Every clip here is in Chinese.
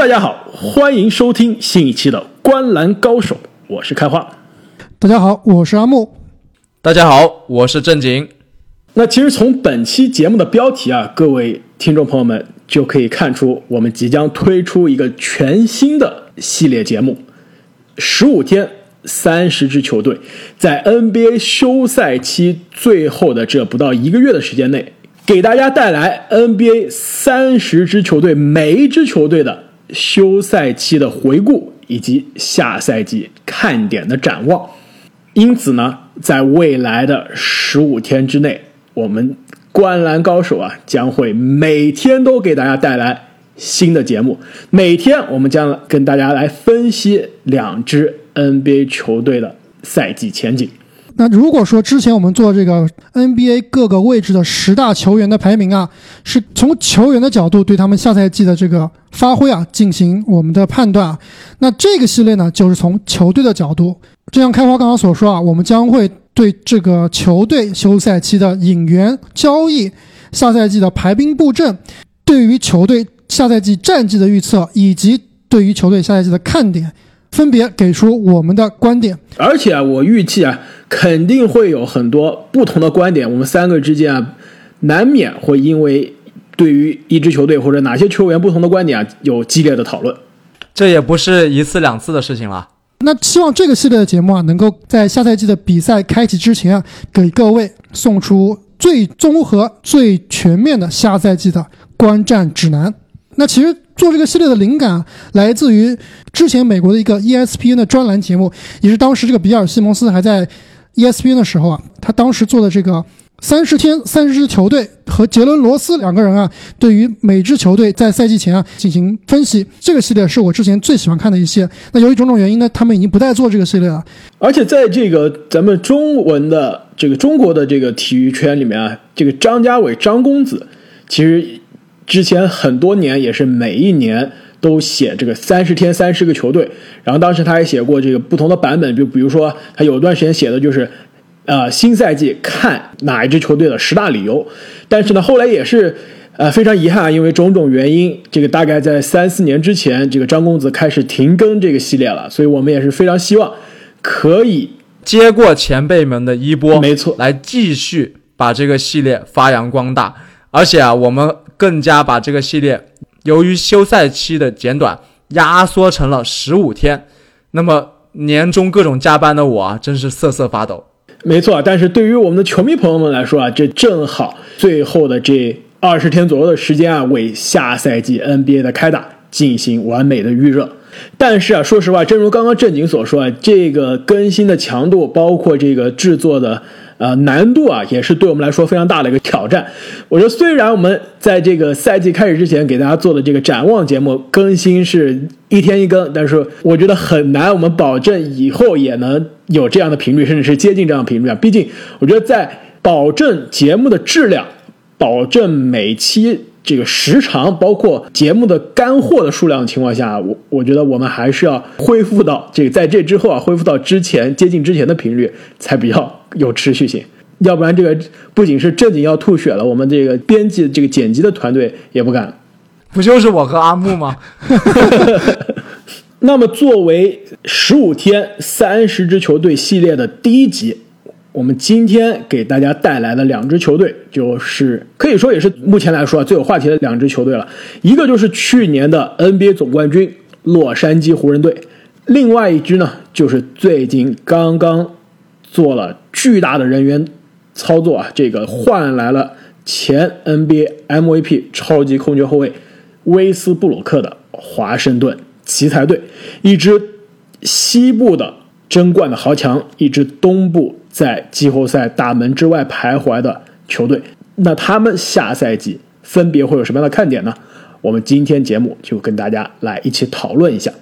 大家好，欢迎收听新一期的《观篮高手》，我是开花。大家好，我是阿木。大家好，我是正经。那其实从本期节目的标题啊，各位听众朋友们就可以看出，我们即将推出一个全新的系列节目，十五天三十支球队，在 NBA 休赛期最后的这不到一个月的时间内，给大家带来 NBA 三十支球队每一支球队的休赛期的回顾以及下赛季看点的展望。因此呢，在未来的十五天之内，我们观篮高手啊将会每天都给大家带来新的节目。每天我们将跟大家来分析两支 NBA 球队的赛季前景。那如果说之前我们做这个 NBA 各个位置的十大球员的排名啊，是从球员的角度对他们下赛季的这个发挥啊进行我们的判断啊，那这个系列呢就是从球队的角度。就像开花刚刚所说啊，我们将会对这个球队休赛期的引援交易、下赛季的排兵布阵，对于球队下赛季战绩的预测，以及对于球队下赛季的看点，分别给出我们的观点。而且啊，我预计啊，肯定会有很多不同的观点，我们三个之间啊，难免会因为对于一支球队或者哪些球员不同的观点啊，有激烈的讨论。这也不是一次两次的事情了。那希望这个系列的节目啊，能够在下赛季的比赛开启之前啊，给各位送出最综合、最全面的下赛季的观战指南。那其实做这个系列的灵感来自于之前美国的一个 ESPN 的专栏节目，也是当时这个比尔·西蒙斯还在 ESPN 的时候啊，他当时做的这个。三十天三十支球队和杰伦罗斯两个人啊，对于每支球队在赛季前啊进行分析。这个系列是我之前最喜欢看的一些。那由于种种原因呢，他们已经不再做这个系列了。而且在这个咱们中文的这个中国的这个体育圈里面啊，这个张家伟张公子，其实之前很多年也是每一年都写这个三十天三十个球队。然后当时他还写过这个不同的版本，就比如说他有一段时间写的就是。呃，新赛季看哪一支球队的十大理由，但是呢，后来也是，呃，非常遗憾，因为种种原因，这个大概在三四年之前，这个张公子开始停更这个系列了，所以我们也是非常希望可以接过前辈们的衣钵，没错，来继续把这个系列发扬光大，而且啊，我们更加把这个系列由于休赛期的简短，压缩成了十五天，那么年终各种加班的我啊，真是瑟瑟发抖。没错，但是对于我们的球迷朋友们来说啊，这正好最后的这二十天左右的时间啊，为下赛季 NBA 的开打进行完美的预热。但是啊，说实话，正如刚刚正经所说啊，这个更新的强度，包括这个制作的。呃，难度啊，也是对我们来说非常大的一个挑战。我觉得，虽然我们在这个赛季开始之前给大家做的这个展望节目更新是一天一更，但是我觉得很难，我们保证以后也能有这样的频率，甚至是接近这样的频率啊。毕竟，我觉得在保证节目的质量、保证每期。这个时长，包括节目的干货的数量的情况下，我我觉得我们还是要恢复到这个在这之后啊，恢复到之前接近之前的频率才比较有持续性。要不然这个不仅是正经要吐血了，我们这个编辑这个剪辑的团队也不敢。不就是我和阿木吗？那么作为十五天三十支球队系列的第一集。我们今天给大家带来的两支球队，就是可以说也是目前来说啊最有话题的两支球队了。一个就是去年的 NBA 总冠军洛杉矶湖人队，另外一支呢，就是最近刚刚做了巨大的人员操作啊，这个换来了前 NBA MVP 超级空缺后卫威斯布鲁克的华盛顿奇才队，一支西部的争冠的豪强，一支东部。在季后赛大门之外徘徊的球队，那他们下赛季分别会有什么样的看点呢？我们今天节目就跟大家来一起讨论一下。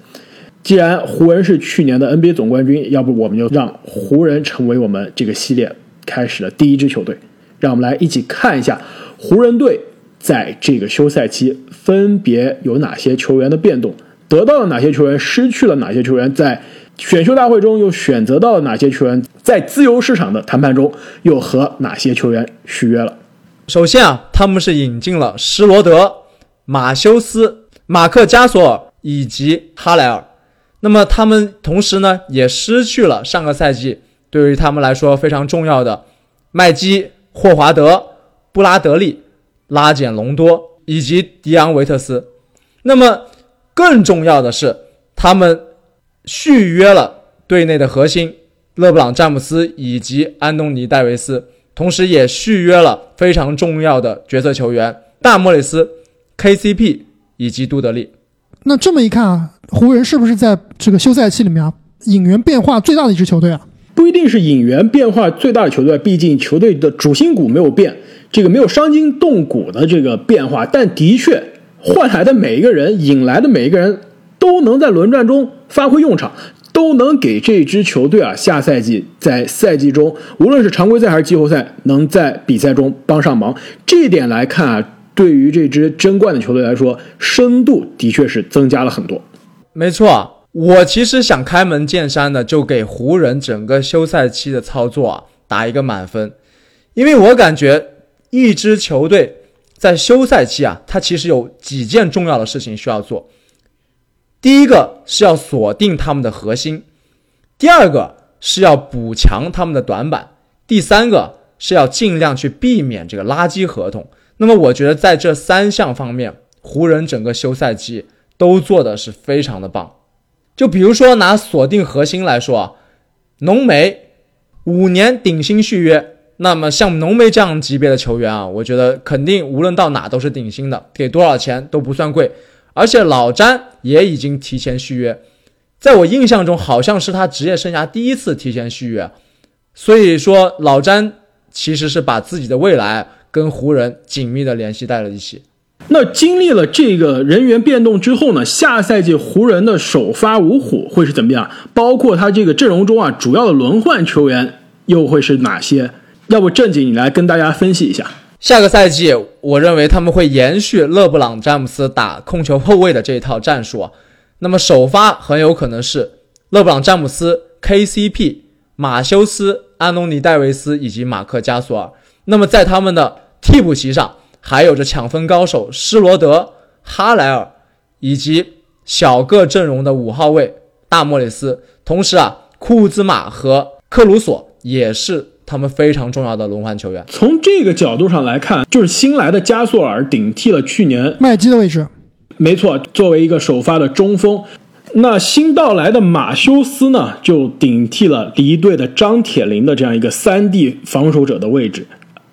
既然湖人是去年的 NBA 总冠军，要不我们就让湖人成为我们这个系列开始的第一支球队。让我们来一起看一下湖人队在这个休赛期分别有哪些球员的变动，得到了哪些球员，失去了哪些球员，在。选秀大会中又选择到了哪些球员？在自由市场的谈判中又和哪些球员续约了？首先啊，他们是引进了施罗德、马修斯、马克加索尔以及哈莱尔。那么他们同时呢，也失去了上个赛季对于他们来说非常重要的麦基、霍华德、布拉德利、拉简隆多以及迪昂维特斯。那么更重要的是，他们续约了队内的核心勒布朗·詹姆斯以及安东尼·戴维斯，同时也续约了非常重要的角色球员大莫里斯、KCP 以及杜德利。那这么一看啊，湖人是不是在这个休赛期里面啊，引援变化最大的一支球队啊？不一定是引援变化最大的球队，毕竟球队的主心骨没有变，这个没有伤筋动骨的这个变化，但的确换来的每一个人，引来的每一个人都能在轮转中发挥用场，都能给这支球队啊下赛季在赛季中，无论是常规赛还是季后赛，能在比赛中帮上忙。这一点来看啊。对于这支争冠的球队来说，深度的确是增加了很多。没错，我其实想开门见山的就给湖人整个休赛期的操作啊打一个满分，因为我感觉一支球队在休赛期啊，它其实有几件重要的事情需要做。第一个是要锁定他们的核心，第二个是要补强他们的短板，第三个是要尽量去避免这个垃圾合同。那么我觉得在这三项方面，湖人整个休赛季都做的是非常的棒。就比如说拿锁定核心来说啊，浓眉五年顶薪续约，那么像浓眉这样级别的球员啊，我觉得肯定无论到哪都是顶薪的，给多少钱都不算贵。而且老詹也已经提前续约，在我印象中好像是他职业生涯第一次提前续约，所以说老詹其实是把自己的未来。跟湖人紧密的联系在了一起。那经历了这个人员变动之后呢？下赛季湖人的首发五虎会是怎么样？包括他这个阵容中啊，主要的轮换球员又会是哪些？要不正经你来跟大家分析一下。下个赛季，我认为他们会延续勒布朗詹姆斯打控球后卫的这一套战术啊。那么首发很有可能是勒布朗詹姆斯、KCP、马修斯、安东尼戴维斯以及马克加索尔。那么在他们的替补席上，还有着抢分高手施罗德、哈莱尔，以及小个阵容的五号位大莫里斯。同时啊，库兹马和克鲁索也是他们非常重要的轮换球员。从这个角度上来看，就是新来的加索尔顶替了去年麦基的位置。没错，作为一个首发的中锋，那新到来的马修斯呢，就顶替了离队的张铁林的这样一个三 D 防守者的位置。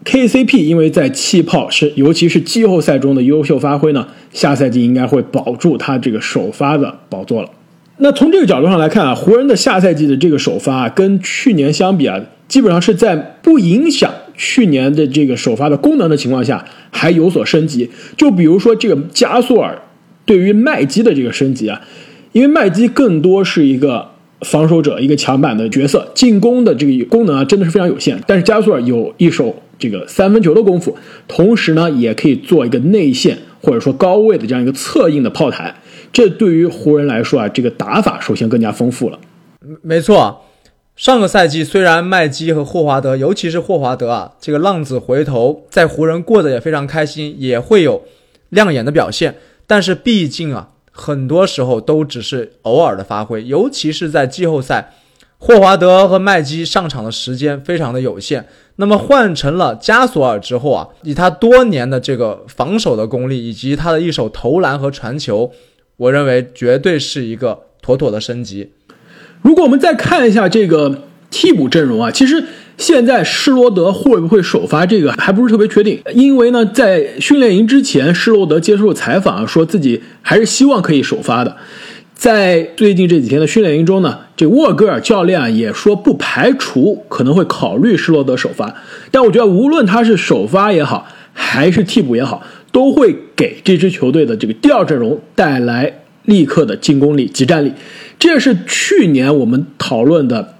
KCP 因为在气泡是，尤其是季后赛中的优秀发挥呢，下赛季应该会保住他这个首发的宝座了。那从这个角度上来看啊，湖人的下赛季的这个首发啊，跟去年相比啊，基本上是在不影响去年的这个首发的功能的情况下，还有所升级。就比如说这个加索尔对于麦基的这个升级啊，因为麦基更多是一个防守者、一个抢板的角色，进攻的这个功能啊，真的是非常有限。但是加索尔有一手。这个三分球的功夫，同时呢，也可以做一个内线或者说高位的这样一个策应的炮台。这对于湖人来说啊，这个打法首先更加丰富了。没错，上个赛季虽然麦基和霍华德，尤其是霍华德啊，这个浪子回头，在湖人过得也非常开心，也会有亮眼的表现。但是毕竟啊，很多时候都只是偶尔的发挥，尤其是在季后赛。霍华德和麦基上场的时间非常的有限，那么换成了加索尔之后啊，以他多年的这个防守的功力，以及他的一手投篮和传球，我认为绝对是一个妥妥的升级。如果我们再看一下这个替补阵容啊，其实现在施罗德会不会首发这个还不是特别确定，因为呢，在训练营之前，施罗德接受采访啊说自己还是希望可以首发的。在最近这几天的训练营中呢，这沃格尔教练也说不排除可能会考虑施罗德首发，但我觉得无论他是首发也好，还是替补也好，都会给这支球队的这个第二阵容带来立刻的进攻力、及战力。这是去年我们讨论的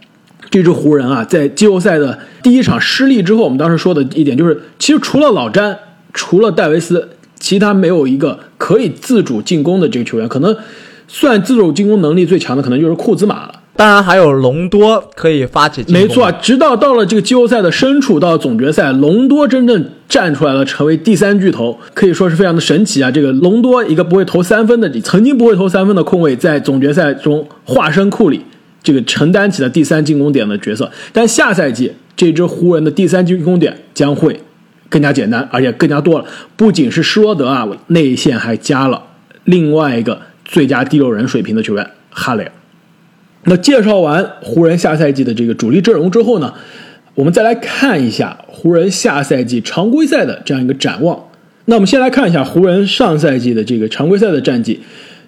这支湖人啊，在季后赛的第一场失利之后，我们当时说的一点就是，其实除了老詹，除了戴维斯，其他没有一个可以自主进攻的这个球员，可能。算自主进攻能力最强的，可能就是库兹马了。当然还有隆多可以发起进攻。没错，直到到了这个季后赛的深处，到了总决赛，隆多真正站出来了，成为第三巨头，可以说是非常的神奇啊！这个隆多一个不会投三分的，曾经不会投三分的控卫，在总决赛中化身库里，这个承担起了第三进攻点的角色。但下赛季这支湖人的第三进攻点将会更加简单，而且更加多了。不仅是施罗德啊，内线还加了另外一个最佳第六人水平的球员哈雷尔。那介绍完湖人下赛季的这个主力阵容之后呢，我们再来看一下湖人下赛季常规赛的这样一个展望。那我们先来看一下湖人上赛季的这个常规赛的战绩。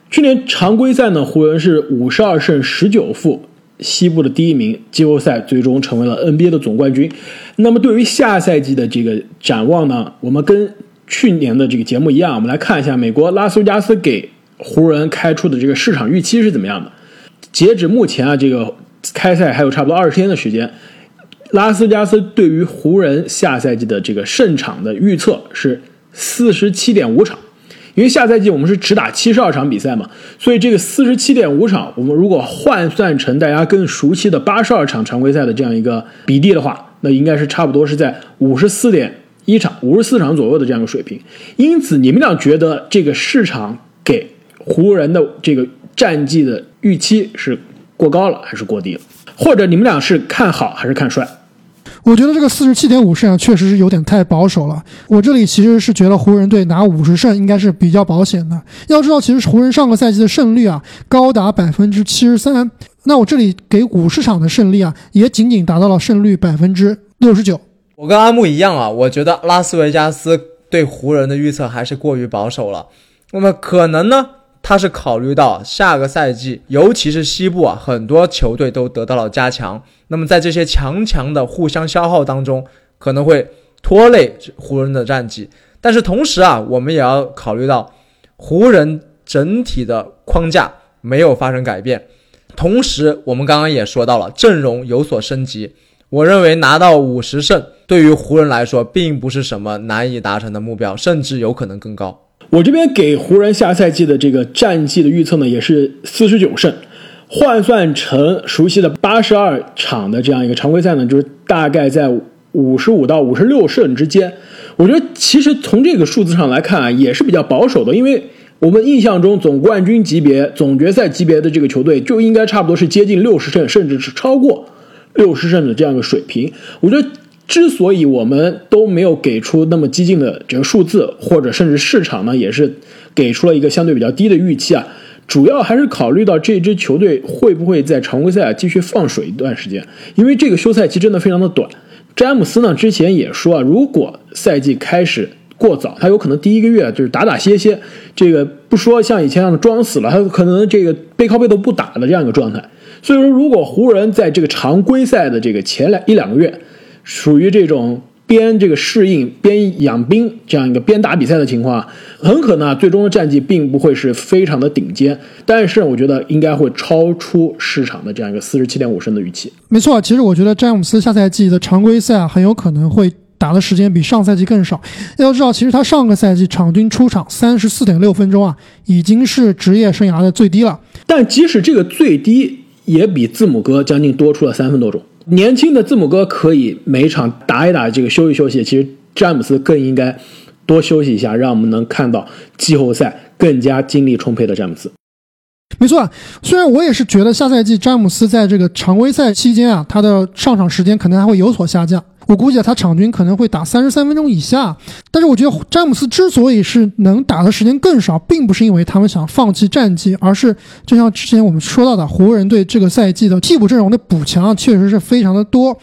去年常规赛呢，湖人是五十二胜十九负，西部的第一名，季后赛最终成为了 NBA 的总冠军。那么对于下赛季的这个展望呢，我们跟去年的这个节目一样，我们来看一下美国拉斯维加斯给湖人开出的这个市场预期是怎么样的。截止目前啊，这个开赛还有差不多二十天的时间，拉斯加斯对于湖人下赛季的这个胜场的预测是四十七点五场，因为下赛季我们是只打七十二场比赛嘛，所以这个四十七点五场，我们如果换算成大家更熟悉的八十二场常规赛的这样一个比例的话，那应该是差不多是在五十四点一场、五十四场左右的这样一个水平。因此，你们俩觉得这个市场给湖人的这个战绩的预期是过高了还是过低了？或者你们俩是看好还是看衰？我觉得这个四十七点五胜啊，确实是有点太保守了。我这里其实是觉得湖人队拿五十胜应该是比较保险的。要知道，其实湖人上个赛季的胜率啊高达百分之七十三，那我这里给五十场的胜利啊，也仅仅达到了胜率百分之六十九。我跟阿木一样啊，我觉得拉斯维加斯对湖人的预测还是过于保守了。那么可能呢？他是考虑到下个赛季，尤其是西部啊，很多球队都得到了加强。那么在这些强强的互相消耗当中，可能会拖累湖人的战绩。但是同时啊，我们也要考虑到湖人整体的框架没有发生改变。同时，我们刚刚也说到了阵容有所升级。我认为拿到五十胜，对于湖人来说，并不是什么难以达成的目标，甚至有可能更高。我这边给湖人下赛季的这个战绩的预测呢，也是四十九胜，换算成熟悉的八十二场的这样一个常规赛呢，就是大概在五十五到五十六胜之间。我觉得其实从这个数字上来看啊，也是比较保守的，因为我们印象中总冠军级别、总决赛级别的这个球队就应该差不多是接近六十胜，甚至是超过六十胜的这样一个水平。我觉得。之所以我们都没有给出那么激进的这个数字，或者甚至市场呢也是给出了一个相对比较低的预期啊，主要还是考虑到这支球队会不会在常规赛继续放水一段时间，因为这个休赛期真的非常的短。詹姆斯呢之前也说啊，如果赛季开始过早，他有可能第一个月就是打打歇歇，这个不说像以前那样装死了，他可能这个背靠背都不打的这样一个状态。所以说，如果湖人在这个常规赛的这个前两一两个月，属于这种边这个适应边养兵这样一个边打比赛的情况，很可能最终的战绩并不会是非常的顶尖，但是我觉得应该会超出市场的这样一个四十七点五胜的预期。没错，其实我觉得詹姆斯下赛季的常规赛啊，很有可能会打的时间比上赛季更少。要知道，其实他上个赛季场均出场三十四点六分钟啊，已经是职业生涯的最低了。但即使这个最低，也比字母哥将近多出了三分多钟。年轻的字母哥可以每场打一打，这个休息休息。其实詹姆斯更应该多休息一下，让我们能看到季后赛更加精力充沛的詹姆斯。没错，虽然我也是觉得下赛季詹姆斯在这个常规赛期间啊，他的上场时间可能还会有所下降。我估计他场均可能会打三十三分钟以下。但是我觉得詹姆斯之所以是能打的时间更少，并不是因为他们想放弃战绩，而是就像之前我们说到的，湖人队这个赛季的替补阵容的补强确实是非常的多。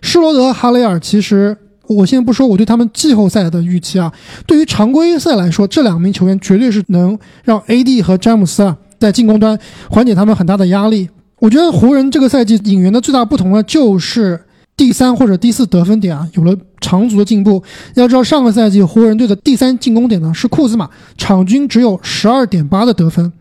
施罗德、哈雷尔，其实我先不说我对他们季后赛的预期啊，对于常规赛来说，这两名球员绝对是能让 AD 和詹姆斯啊。在进攻端缓解他们很大的压力。我觉得湖人这个赛季引援的最大不同呢，就是第三或者第四得分点啊有了长足的进步。要知道上个赛季湖人队的第三进攻点呢是库兹马，场均只有十二点八的得分。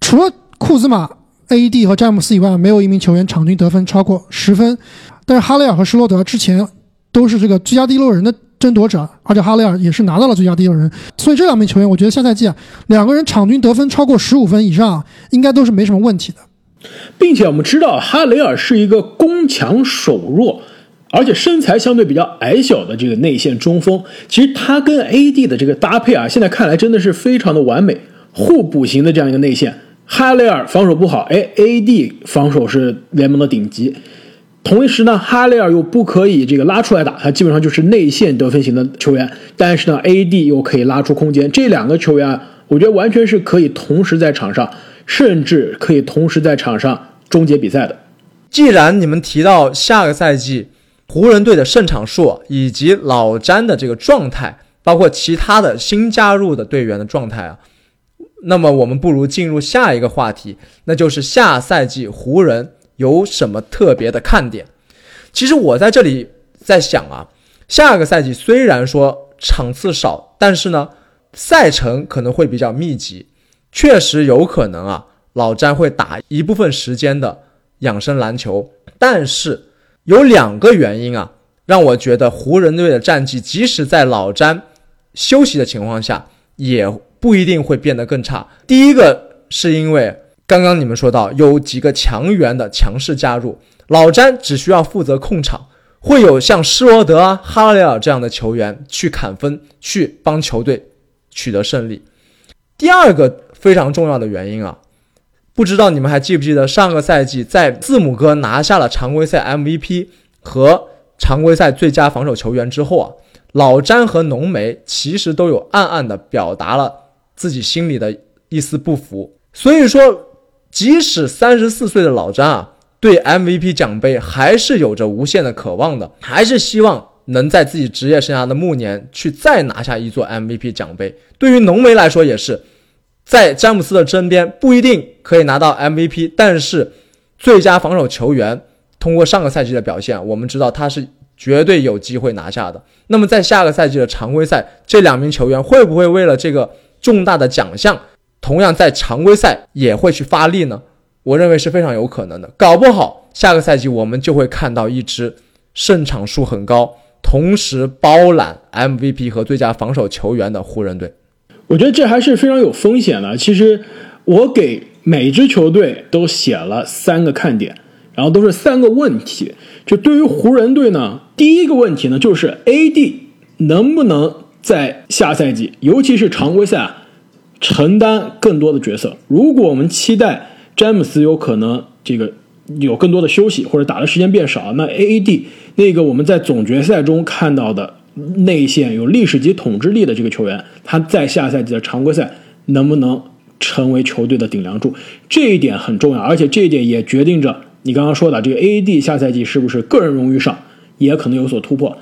除了库兹马、AD 和詹姆斯以外，没有一名球员场均得分超过十分。但是哈雷尔和施罗德之前都是这个最佳第六人的。争夺者，而且哈雷尔也是拿到了最佳第六人，所以这两名球员，我觉得下赛季啊，两个人场均得分超过十五分以上，应该都是没什么问题的。并且我们知道哈雷尔是一个攻强守弱，而且身材相对比较矮小的这个内线中锋。其实他跟 AD 的这个搭配啊，现在看来真的是非常的完美，互补型的这样一个内线。哈雷尔防守不好，哎，AD 防守是联盟的顶级。同时呢，哈雷尔又不可以这个拉出来打，他基本上就是内线得分型的球员。但是呢，AD 又可以拉出空间，这两个球员啊，我觉得完全是可以同时在场上，甚至可以同时在场上终结比赛的。既然你们提到下个赛季湖人队的胜场数以及老詹的这个状态，包括其他的新加入的队员的状态啊，那么我们不如进入下一个话题，那就是下赛季湖人。有什么特别的看点？其实我在这里在想啊，下个赛季虽然说场次少，但是呢，赛程可能会比较密集，确实有可能啊，老詹会打一部分时间的养生篮球。但是有两个原因啊，让我觉得湖人队的战绩即使在老詹休息的情况下，也不一定会变得更差。第一个是因为。刚刚你们说到有几个强援的强势加入，老詹只需要负责控场，会有像施罗德啊、哈雷尔这样的球员去砍分，去帮球队取得胜利。第二个非常重要的原因啊，不知道你们还记不记得上个赛季在字母哥拿下了常规赛 MVP 和常规赛最佳防守球员之后啊，老詹和浓眉其实都有暗暗的表达了自己心里的一丝不服，所以说。即使三十四岁的老詹啊，对 MVP 奖杯还是有着无限的渴望的，还是希望能在自己职业生涯的暮年去再拿下一座 MVP 奖杯。对于浓眉来说，也是在詹姆斯的身边不一定可以拿到 MVP，但是最佳防守球员通过上个赛季的表现，我们知道他是绝对有机会拿下的。那么在下个赛季的常规赛，这两名球员会不会为了这个重大的奖项？同样在常规赛也会去发力呢，我认为是非常有可能的。搞不好下个赛季我们就会看到一支胜场数很高，同时包揽 MVP 和最佳防守球员的湖人队。我觉得这还是非常有风险的。其实我给每支球队都写了三个看点，然后都是三个问题。就对于湖人队呢，第一个问题呢，就是 AD 能不能在下赛季，尤其是常规赛啊。承担更多的角色。如果我们期待詹姆斯有可能这个有更多的休息或者打的时间变少，那 A A D 那个我们在总决赛中看到的内线有历史级统治力的这个球员，他在下赛季的常规赛能不能成为球队的顶梁柱？这一点很重要，而且这一点也决定着你刚刚说的这个 A A D 下赛季是不是个人荣誉上也可能有所突破。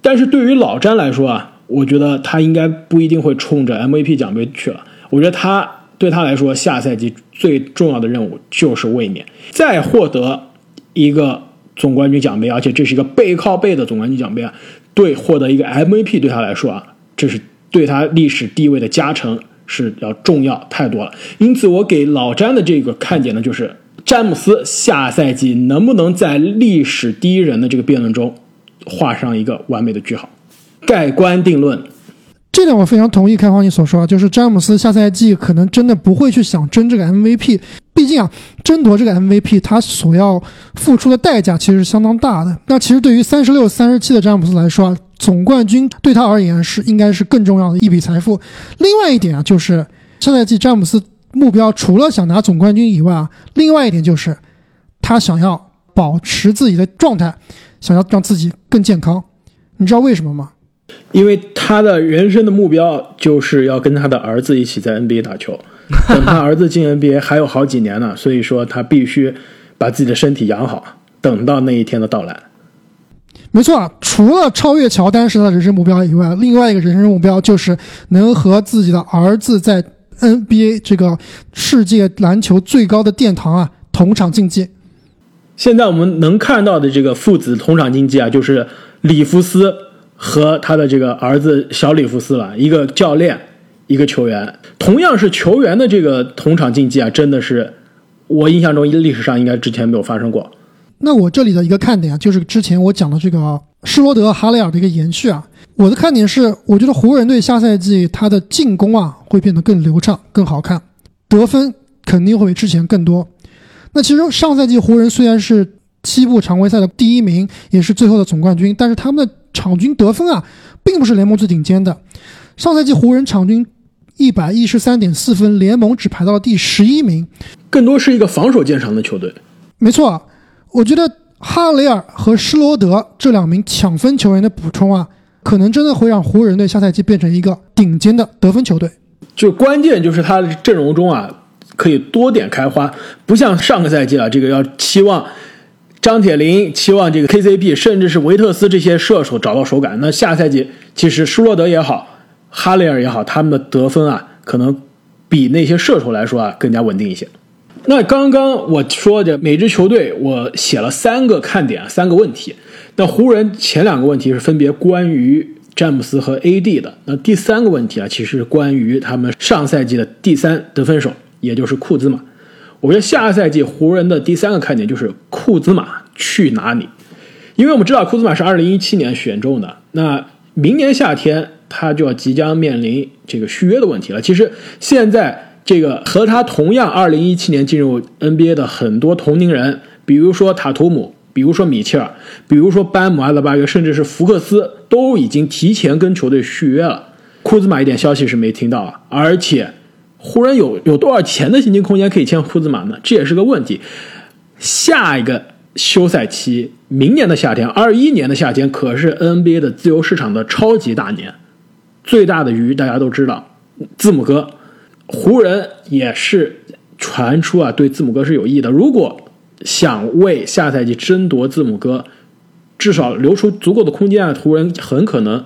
但是对于老詹来说啊，我觉得他应该不一定会冲着 M V P 奖杯去了。我觉得他对他来说，下赛季最重要的任务就是卫冕，再获得一个总冠军奖杯，而且这是一个背靠背的总冠军奖杯啊！对，获得一个 MVP 对他来说啊，这是对他历史地位的加成是要重要太多了。因此，我给老詹的这个看点呢，就是詹姆斯下赛季能不能在历史第一人的这个辩论中画上一个完美的句号，盖棺定论。这点我非常同意开花你所说，就是詹姆斯下赛季可能真的不会去想争这个 MVP，竟啊，争夺这个 MVP 他所要付出的代价其实是相当大的。那其实对于三十六、三十七的詹姆斯来说啊，总冠军对他而言是应该是更重要的一笔财富。另外一点啊，就是上赛季詹姆斯目标除了想拿总冠军以外啊，另外一点就是他想要保持自己的状态，想要让自己更健康。你知道为什么吗？因为他的人生的目标就是要跟他的儿子一起在 NBA 打球，等他儿子进 NBA 还有好几年呢，所以说他必须把自己的身体养好，等到那一天的到来。没错啊，除了超越乔丹是他的人生目标以外，另外一个人生目标就是能和自己的儿子在 NBA 这个世界篮球最高的殿堂啊同场竞技。现在我们能看到的这个父子同场竞技啊，就是里弗斯。和他的这个儿子小里弗斯了，一个教练，一个球员，同样是球员的这个同场竞技啊，真的是我印象中历史上应该之前没有发生过。那我这里的一个看点啊，就是之前我讲的这个施罗德、哈雷尔的一个延续啊。我的看点是，我觉得湖人队下赛季他的进攻啊会变得更流畅、更好看，得分肯定会比之前更多。那其实上赛季湖人虽然是西部常规赛的第一名，也是最后的总冠军，但是他们的场均得分啊，并不是联盟最顶尖的。上赛季湖人场均一百一十三点四分，联盟只排到了第十一名。更多是一个防守见长的球队。没错，我觉得哈雷尔和施罗德这两名抢分球员的补充啊，可能真的会让湖人队下赛季变成一个顶尖的得分球队。就关键就是他的阵容中啊，可以多点开花，不像上个赛季啊，这个要期望张铁林、期望这个 KCP，甚至是维特斯这些射手找到手感。那下赛季其实施罗德也好，哈雷尔也好，他们的得分啊，可能比那些射手来说啊更加稳定一些。那刚刚我说的每支球队，我写了三个看点，三个问题。那湖人前两个问题是分别关于詹姆斯和 AD 的。那第三个问题啊，其实是关于他们上赛季的第三得分手，也就是库兹马。我觉得下赛季湖人的第三个看点就是库兹马去哪里，因为我们知道库兹马是二零一七年选中的，那明年夏天他就要即将面临这个续约的问题了。其实现在。这个和他同样二零一七年进入 NBA 的很多同龄人，比如说塔图姆，比如说米切尔，比如说班姆阿德巴约，甚至是福克斯，都已经提前跟球队续约了。库兹马一点消息是没听到啊，而且湖人有有多少钱的薪金空间可以签库兹马呢？这也是个问题。下一个休赛期，明年的夏天，二一年的夏天，可是 NBA 的自由市场的超级大年，最大的鱼大家都知道，字母哥。湖人也是传出啊，对字母哥是有意的。如果想为下赛季争夺字母哥，至少留出足够的空间啊，湖人很可能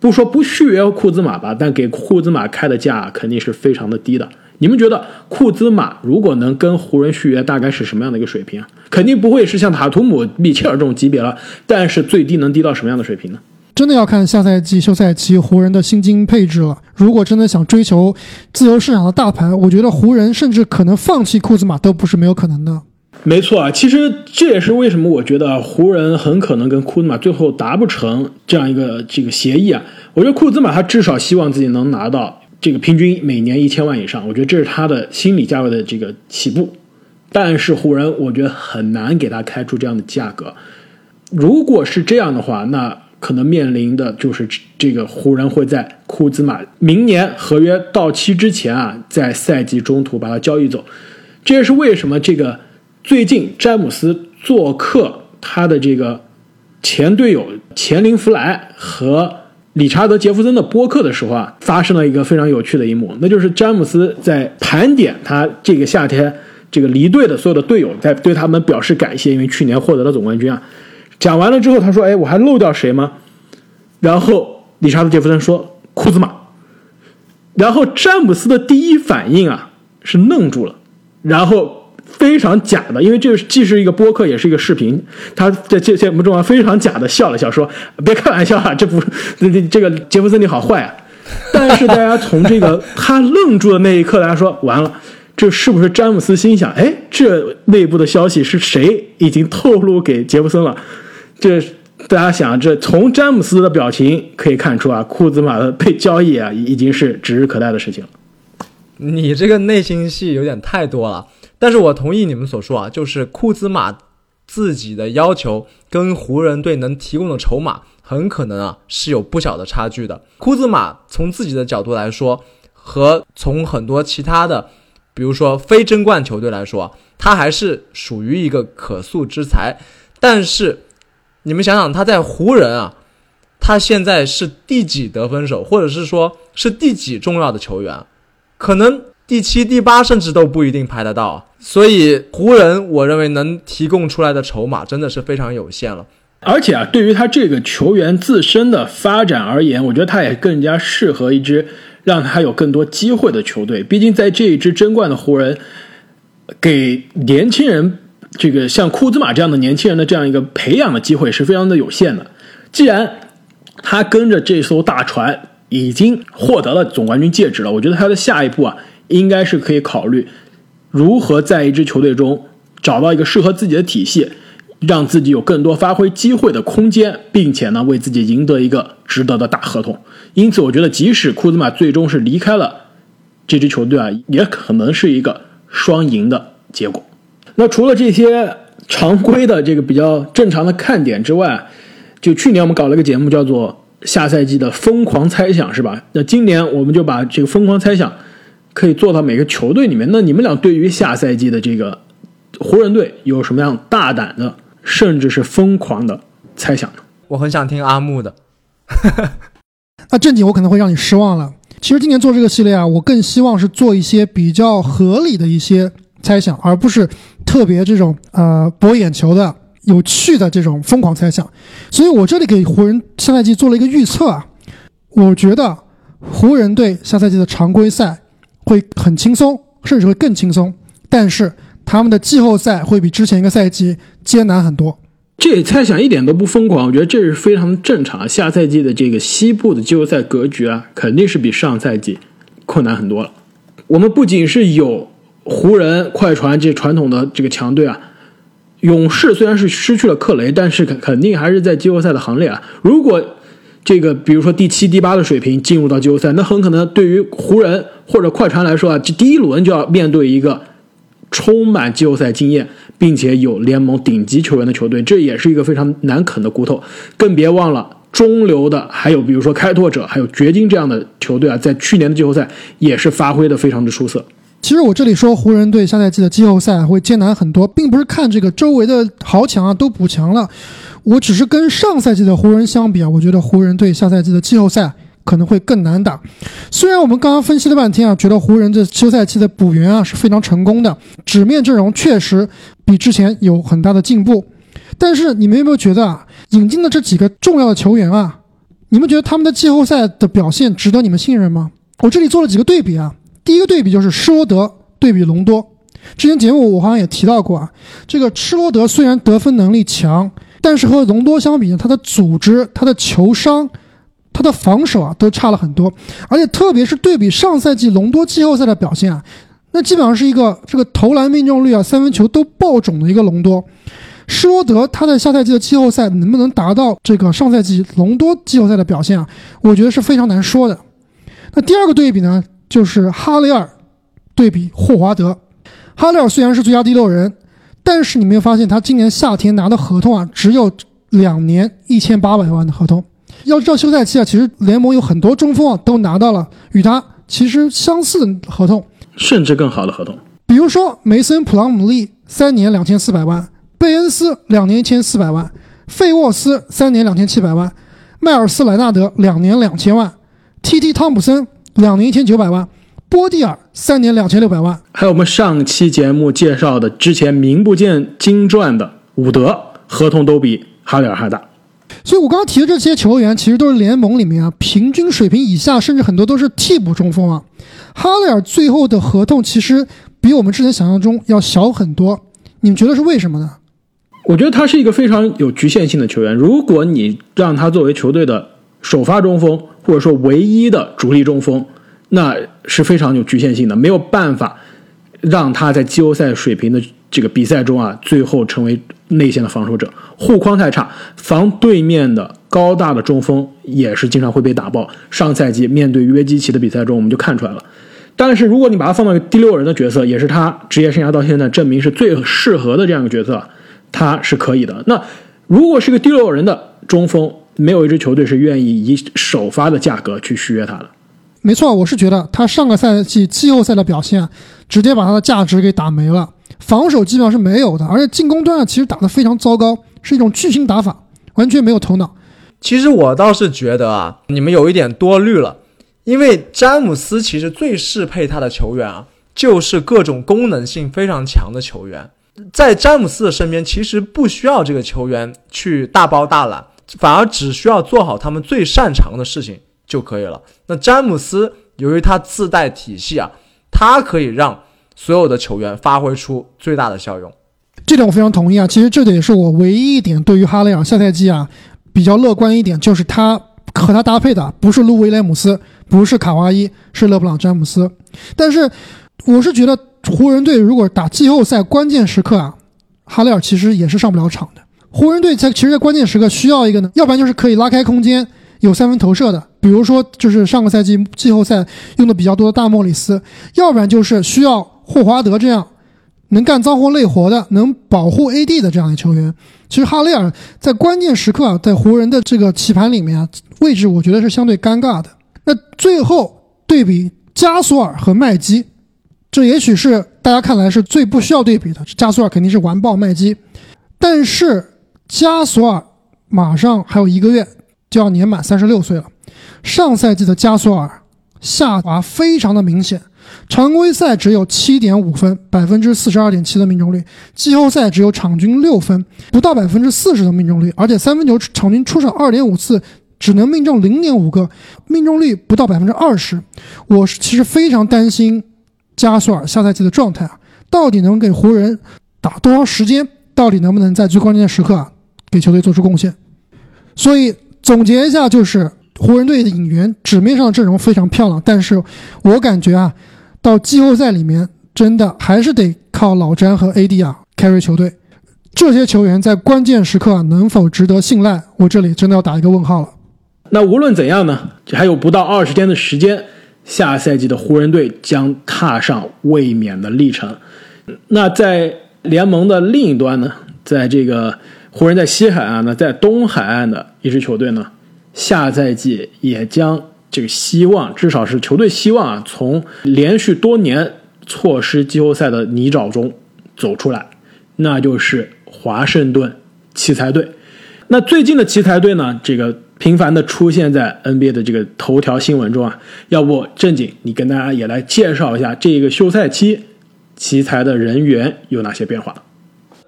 不说不续约库兹马吧，但给库兹马开的价肯定是非常的低的。你们觉得库兹马如果能跟湖人续约，大概是什么样的一个水平啊？肯定不会是像塔图姆、米切尔这种级别了，但是最低能低到什么样的水平呢？真的要看下赛季休赛期湖人的薪金配置了。如果真的想追求自由市场的大盘，我觉得湖人甚至可能放弃库兹马都不是没有可能的。没错啊，其实这也是为什么我觉得湖人很可能跟库兹马最后达不成这样一个这个协议啊。我觉得库兹马他至少希望自己能拿到这个平均每年一千万以上，我觉得这是他的心理价位的这个起步。但是湖人我觉得很难给他开出这样的价格。如果是这样的话，那。可能面临的就是这个湖人会在库兹马明年合约到期之前啊，在赛季中途把他交易走。这也是为什么这个最近詹姆斯做客他的这个前队友钱林弗莱和理查德杰弗森的播客的时候啊，发生了一个非常有趣的一幕，那就是詹姆斯在盘点他这个夏天这个离队的所有的队友，在对他们表示感谢，因为去年获得了总冠军啊。讲完了之后，他说：“哎，我还漏掉谁吗？”然后理查德·杰弗森说：“库兹马。”然后詹姆斯的第一反应啊是愣住了，然后非常假的，因为这个既是一个播客，也是一个视频，他在这节目中啊非常假的笑了笑，说：“别开玩笑啊，这不，这这个杰弗森你好坏啊！”但是大家从这个他愣住的那一刻，大家说：“完了。”这是不是詹姆斯心想？哎，这内部的消息是谁已经透露给杰弗森了？这大家想，这从詹姆斯的表情可以看出啊，库兹马的被交易啊，已经是指日可待的事情。你这个内心戏有点太多了。但是我同意你们所说啊，就是库兹马自己的要求跟湖人队能提供的筹码，很可能啊是有不小的差距的。库兹马从自己的角度来说，和从很多其他的。比如说非争冠球队来说，他还是属于一个可塑之才。但是你们想想，他在湖人啊，他现在是第几得分手，或者是说是第几重要的球员？可能第七、第八，甚至都不一定排得到。所以湖人，我认为能提供出来的筹码真的是非常有限了。而且啊，对于他这个球员自身的发展而言，我觉得他也更加适合一支。让他有更多机会的球队，毕竟在这一支争冠的湖人，给年轻人这个像库兹马这样的年轻人的这样一个培养的机会是非常的有限的。既然他跟着这艘大船已经获得了总冠军戒指了，我觉得他的下一步啊，应该是可以考虑如何在一支球队中找到一个适合自己的体系。让自己有更多发挥机会的空间，并且呢，为自己赢得一个值得的大合同。因此，我觉得即使库兹马最终是离开了这支球队啊，也可能是一个双赢的结果。那除了这些常规的这个比较正常的看点之外，就去年我们搞了一个节目叫做下赛季的疯狂猜想，是吧？那今年我们就把这个疯狂猜想可以做到每个球队里面。那你们俩对于下赛季的这个湖人队有什么样大胆的，甚至是疯狂的猜想呢？我很想听阿木的。那正经我可能会让你失望了。其实今年做这个系列啊，我更希望是做一些比较合理的一些猜想，而不是特别这种呃博眼球的、有趣的这种疯狂猜想。所以我这里给湖人下赛季做了一个预测啊，我觉得湖人队下赛季的常规赛会很轻松，甚至会更轻松，但是他们的季后赛会比之前一个赛季艰难很多。这猜想一点都不疯狂，我觉得这是非常正常。下赛季的这个西部的季后赛格局啊，肯定是比上赛季困难很多了。我们不仅是有湖人、快船这传统的这个强队啊，勇士虽然是失去了克雷，但是肯肯定还是在季后赛的行列啊。如果这个比如说第七、第八的水平进入到季后赛，那很可能对于湖人或者快船来说啊，这第一轮就要面对一个充满季后赛经验。并且有联盟顶级球员的球队，这也是一个非常难啃的骨头。更别忘了中流的，还有比如说开拓者，还有掘金这样的球队啊，在去年的季后赛也是发挥的非常的出色。其实我这里说湖人队下赛季的季后赛会艰难很多，并不是看这个周围的豪强啊都补强了，我只是跟上赛季的湖人相比啊，我觉得湖人队下赛季的季后赛。可能会更难打。虽然我们刚刚分析了半天啊，觉得湖人这休赛期的补员啊是非常成功的，纸面阵容确实比之前有很大的进步。但是你们有没有觉得啊，引进的这几个重要的球员啊，你们觉得他们的季后赛的表现值得你们信任吗？我这里做了几个对比啊。第一个对比就是施罗德对比隆多。之前节目我好像也提到过啊，这个施罗德虽然得分能力强，但是和隆多相比呢，他的组织、他的球商。他的防守啊都差了很多，而且特别是对比上赛季隆多季后赛的表现啊，那基本上是一个这个投篮命中率啊三分球都爆种的一个隆多。施罗德他在下赛季的季后赛能不能达到这个上赛季隆多季后赛的表现啊？我觉得是非常难说的。那第二个对比呢，就是哈雷尔对比霍华德。哈雷尔虽然是最佳第六人，但是你没有发现他今年夏天拿的合同啊只有两年一千八百万的合同。要知道休赛期啊，其实联盟有很多中锋啊都拿到了与他其实相似的合同，甚至更好的合同。比如说梅森·普朗姆利三年两千四百万，贝恩斯两年一千四百万，费沃斯三年两千七百万，迈尔斯·莱纳德两年两千万，T.T. 汤普森两年一千九百万，波蒂尔三年两千六百万，还有我们上期节目介绍的之前名不见经传的伍德，合同都比哈里尔还大。所以，我刚刚提的这些球员，其实都是联盟里面啊平均水平以下，甚至很多都是替补中锋啊。哈雷尔最后的合同其实比我们之前想象中要小很多，你们觉得是为什么呢？我觉得他是一个非常有局限性的球员。如果你让他作为球队的首发中锋，或者说唯一的主力中锋，那是非常有局限性的，没有办法让他在季后赛水平的这个比赛中啊，最后成为。内线的防守者护框太差，防对面的高大的中锋也是经常会被打爆。上赛季面对约基奇的比赛中，我们就看出来了。但是如果你把他放到第六人的角色，也是他职业生涯到现在证明是最适合的这样一个角色，他是可以的。那如果是个第六人的中锋，没有一支球队是愿意以首发的价格去续约他的。没错，我是觉得他上个赛季季后赛的表现，直接把他的价值给打没了。防守基本上是没有的，而且进攻端啊，其实打得非常糟糕，是一种巨星打法，完全没有头脑。其实我倒是觉得啊，你们有一点多虑了，因为詹姆斯其实最适配他的球员啊，就是各种功能性非常强的球员。在詹姆斯的身边，其实不需要这个球员去大包大揽，反而只需要做好他们最擅长的事情就可以了。那詹姆斯由于他自带体系啊，他可以让。所有的球员发挥出最大的效用，这点我非常同意啊。其实这点也是我唯一一点对于哈雷尔下赛季啊比较乐观一点，就是他和他搭配的不是路威廉姆斯，不是卡哇伊，是勒布朗詹姆斯。但是我是觉得湖人队如果打季后赛关键时刻啊，哈雷尔其实也是上不了场的。湖人队在其实，在关键时刻需要一个呢，要不然就是可以拉开空间。有三分投射的，比如说就是上个赛季季后赛用的比较多的大莫里斯，要不然就是需要霍华德这样能干脏活累活的，能保护 AD 的这样的球员。其实哈雷尔在关键时刻啊，在湖人的这个棋盘里面啊，位置我觉得是相对尴尬的。那最后对比加索尔和麦基，这也许是大家看来是最不需要对比的。加索尔肯定是完爆麦基，但是加索尔马上还有一个月就要年满三十六岁了。上赛季的加索尔下滑非常的明显。常规赛只有七点五分，百分之四十二点七的命中率；季后赛只有场均六分，不到百分之四十的命中率，而且三分球场均出手二点五次，只能命中零点五个，命中率不到百分之二十。我是其实非常担心加索尔下赛季的状态啊，到底能给湖人打多长时间？到底能不能在最关键的时刻啊给球队做出贡献？所以总结一下，就是湖人队的引援纸面上阵容非常漂亮，但是我感觉啊。到季后赛里面，真的还是得靠老詹和 AD 啊 carry 球队。这些球员在关键时刻能否值得信赖？我这里真的要打一个问号了。那无论怎样呢，还有不到二十天的时间，下赛季的湖人队将踏上卫冕的历程。那在联盟的另一端呢，在这个湖人，在西海岸呢，在东海岸的一支球队呢，下赛季也将。这个希望，至少是球队希望啊，从连续多年错失季后赛的泥沼中走出来，那就是华盛顿奇才队。那最近的奇才队呢，这个频繁的出现在 NBA 的这个头条新闻中啊。要不正经，你跟大家也来介绍一下这个休赛期奇才的人员有哪些变化？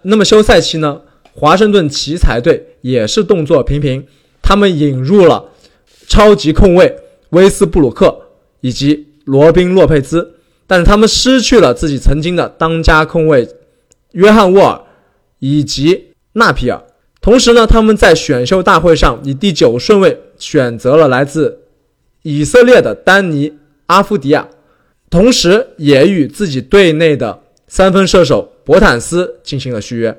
那么休赛期呢，华盛顿奇才队也是动作频频，他们引入了超级控卫。威斯布鲁克以及罗宾洛佩兹，但是他们失去了自己曾经的当家控卫约翰沃尔以及纳皮尔。同时呢，他们在选秀大会上以第九顺位选择了来自以色列的丹尼阿夫迪亚，同时也与自己队内的三分射手博坦斯进行了续约。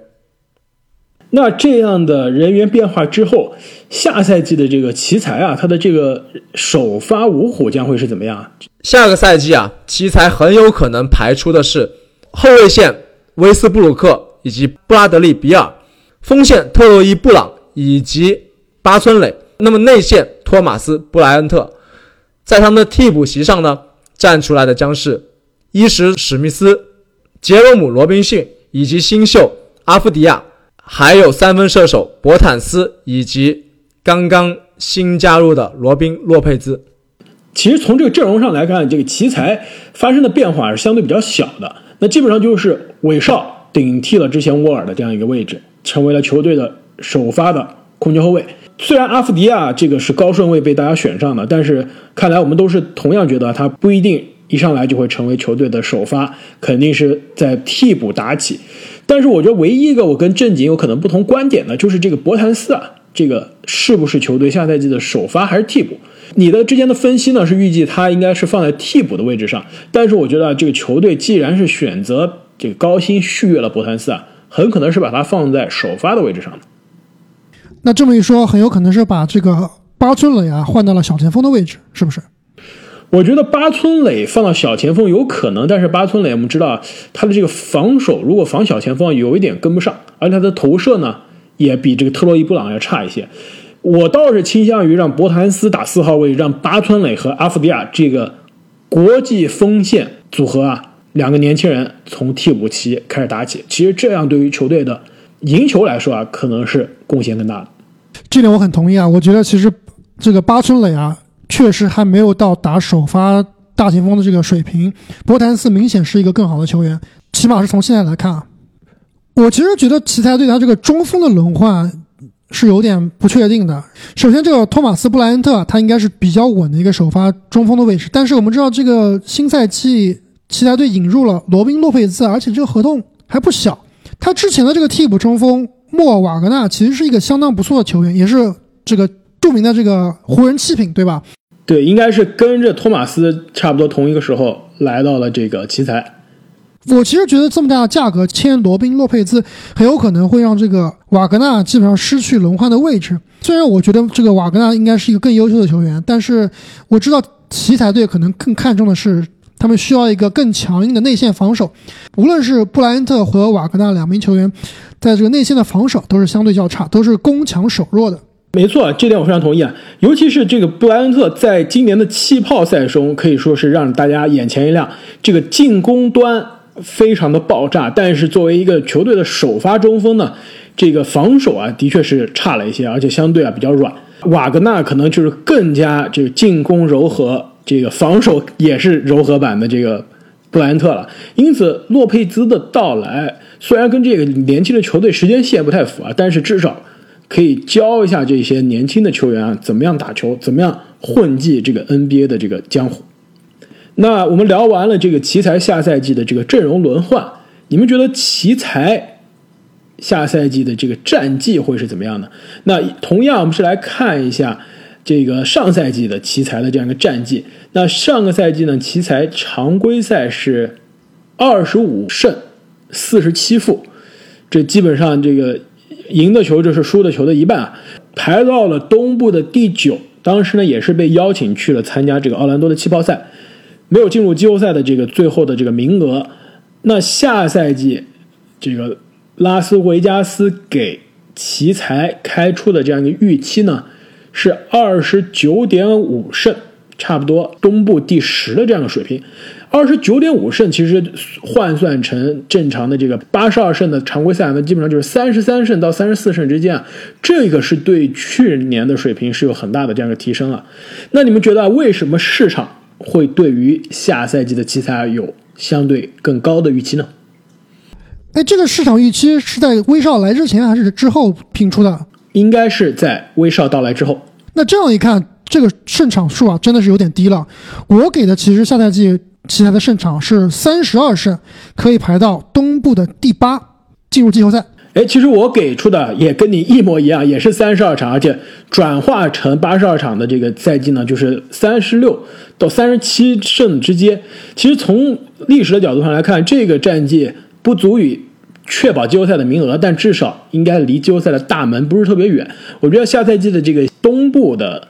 那这样的人员变化之后，下赛季的这个奇才啊，他的这个首发五虎将会是怎么样？下个赛季啊，奇才很有可能排出的是后卫线威斯布鲁克以及布拉德利比尔，锋线特洛伊布朗以及巴村磊，那么内线托马斯布莱恩特，在他们的替补席上呢，站出来的将是伊什史密斯、杰罗姆罗宾逊以及新秀阿夫迪亚。还有三分射手博坦斯以及刚刚新加入的罗宾洛佩兹。其实从这个阵容上来看，这个奇才发生的变化是相对比较小的。那基本上就是韦少顶替了之前沃尔的这样一个位置，成为了球队的首发的控球后卫。虽然阿夫迪亚这个是高顺位被大家选上的，但是看来我们都是同样觉得他不一定一上来就会成为球队的首发，肯定是在替补打起。但是我觉得唯一一个我跟正经有可能不同观点的，就是这个博谭斯啊，这个是不是球队下赛季的首发还是替补？你的之前的分析呢是预计他应该是放在替补的位置上，但是我觉得这个球队既然是选择这个高薪续约了博谭斯啊，很可能是把他放在首发的位置上。那这么一说，很有可能是把这个巴村磊啊换到了小前锋的位置，是不是？我觉得巴村磊放到小前锋有可能，但是巴村磊我们知道他的这个防守，如果防小前锋有一点跟不上，而且他的投射呢也比这个特洛伊布朗要差一些。我倒是倾向于让博谭斯打四号位，让巴村磊和阿夫迪亚这个国际锋线组合啊，两个年轻人从替补期开始打起。其实这样对于球队的赢球来说啊，可能是贡献更大的。这点我很同意啊，我觉得其实这个巴村磊啊。确实还没有到达首发大前锋的这个水平。博坦斯明显是一个更好的球员，起码是从现在来看啊。我其实觉得奇才对他这个中锋的轮换是有点不确定的。首先，这个托马斯布莱恩特他应该是比较稳的一个首发中锋的位置，但是我们知道这个新赛季奇才队引入了罗宾洛佩兹，而且这个合同还不小。他之前的这个替补中锋莫瓦格纳其实是一个相当不错的球员，也是这个著名的这个湖人七品，对吧？对，应该是跟着托马斯差不多同一个时候来到了这个奇才。我其实觉得这么大的价格签罗宾洛佩兹，很有可能会让这个瓦格纳基本上失去轮换的位置。虽然我觉得这个瓦格纳应该是一个更优秀的球员，但是我知道奇才队可能更看重的是他们需要一个更强硬的内线防守。无论是布莱恩特和瓦格纳两名球员，在这个内线的防守都是相对较差，都是攻强守弱的。没错，这点我非常同意啊。尤其是这个布莱恩特在今年的气泡赛中，可以说是让大家眼前一亮。这个进攻端非常的爆炸，但是作为一个球队的首发中锋呢，这个防守啊的确是差了一些，而且相对啊比较软。瓦格纳可能就是更加这个进攻柔和，这个防守也是柔和版的这个布莱恩特了。因此，洛佩兹的到来虽然跟这个年轻的球队时间线不太符啊，但是至少。可以教一下这些年轻的球员啊，怎么样打球，怎么样混迹这个 NBA 的这个江湖。那我们聊完了这个奇才下赛季的这个阵容轮换，你们觉得奇才下赛季的这个战绩会是怎么样的？那同样，我们是来看一下这个上赛季的奇才的这样一个战绩。那上个赛季呢，奇才常规赛是二十五胜四十七负，这基本上这个。赢的球就是输的球的一半啊，排到了东部的第九。当时呢，也是被邀请去了参加这个奥兰多的气泡赛，没有进入季后赛的这个最后的这个名额。那下赛季，这个拉斯维加斯给奇才开出的这样一个预期呢，是二十九点五胜，差不多东部第十的这样的水平。二十九点五胜，其实换算成正常的这个八十二胜的常规赛，那基本上就是三十三胜到三十四胜之间啊。这个是对去年的水平是有很大的这样一个提升了。那你们觉得为什么市场会对于下赛季的奇才有相对更高的预期呢？哎，这个市场预期是在威少来之前还是之后评出的？应该是在威少到来之后。那这样一看，这个胜场数啊，真的是有点低了。我给的其实下赛季。其他的胜场是三十二胜，可以排到东部的第八，进入季后赛。哎，其实我给出的也跟你一模一样，也是三十二场，而且转化成八十二场的这个赛季呢，就是三十六到三十七胜之间。其实从历史的角度上来看，这个战绩不足以确保季后赛的名额，但至少应该离季后赛的大门不是特别远。我觉得下赛季的这个东部的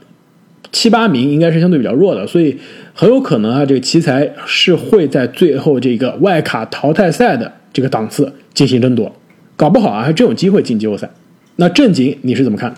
七八名应该是相对比较弱的，所以。很有可能啊，这个奇才是会在最后这个外卡淘汰赛的这个档次进行争夺，搞不好啊还真有机会进季后赛。那正经你是怎么看？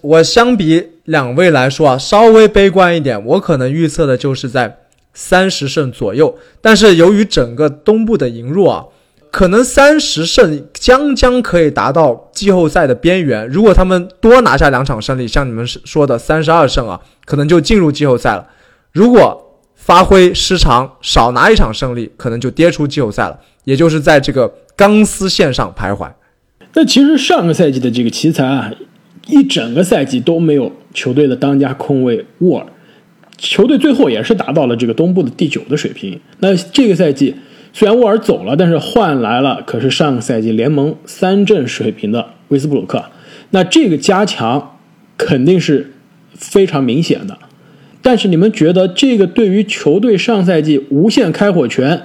我相比两位来说啊，稍微悲观一点，我可能预测的就是在三十胜左右。但是由于整个东部的羸弱啊，可能三十胜将将可以达到季后赛的边缘。如果他们多拿下两场胜利，像你们说的三十二胜啊，可能就进入季后赛了。如果发挥失常，少拿一场胜利，可能就跌出季后赛了，也就是在这个钢丝线上徘徊。那其实上个赛季的这个奇才啊，一整个赛季都没有球队的当家控卫沃尔，球队最后也是达到了这个东部的第九的水平。那这个赛季虽然沃尔走了，但是换来了可是上个赛季联盟三阵水平的威斯布鲁克，那这个加强肯定是非常明显的。但是你们觉得这个对于球队上赛季无限开火权，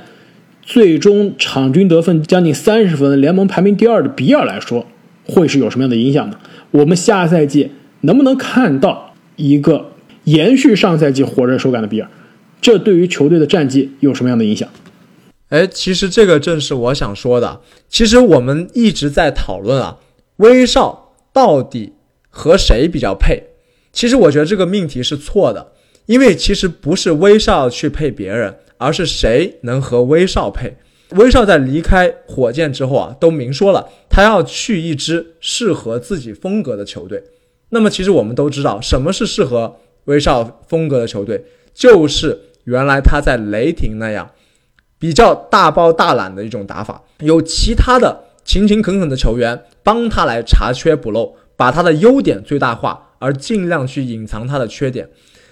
最终场均得分将近三十分，联盟排名第二的比尔来说，会是有什么样的影响呢？我们下赛季能不能看到一个延续上赛季火热手感的比尔？这对于球队的战绩有什么样的影响？哎，其实这个正是我想说的。其实我们一直在讨论啊，威少到底和谁比较配？其实我觉得这个命题是错的。因为其实不是威少去配别人，而是谁能和威少配。威少在离开火箭之后啊，都明说了，他要去一支适合自己风格的球队。那么其实我们都知道，什么是适合威少风格的球队，就是原来他在雷霆那样比较大包大揽的一种打法，有其他的勤勤恳恳的球员帮他来查缺补漏，把他的优点最大化，而尽量去隐藏他的缺点。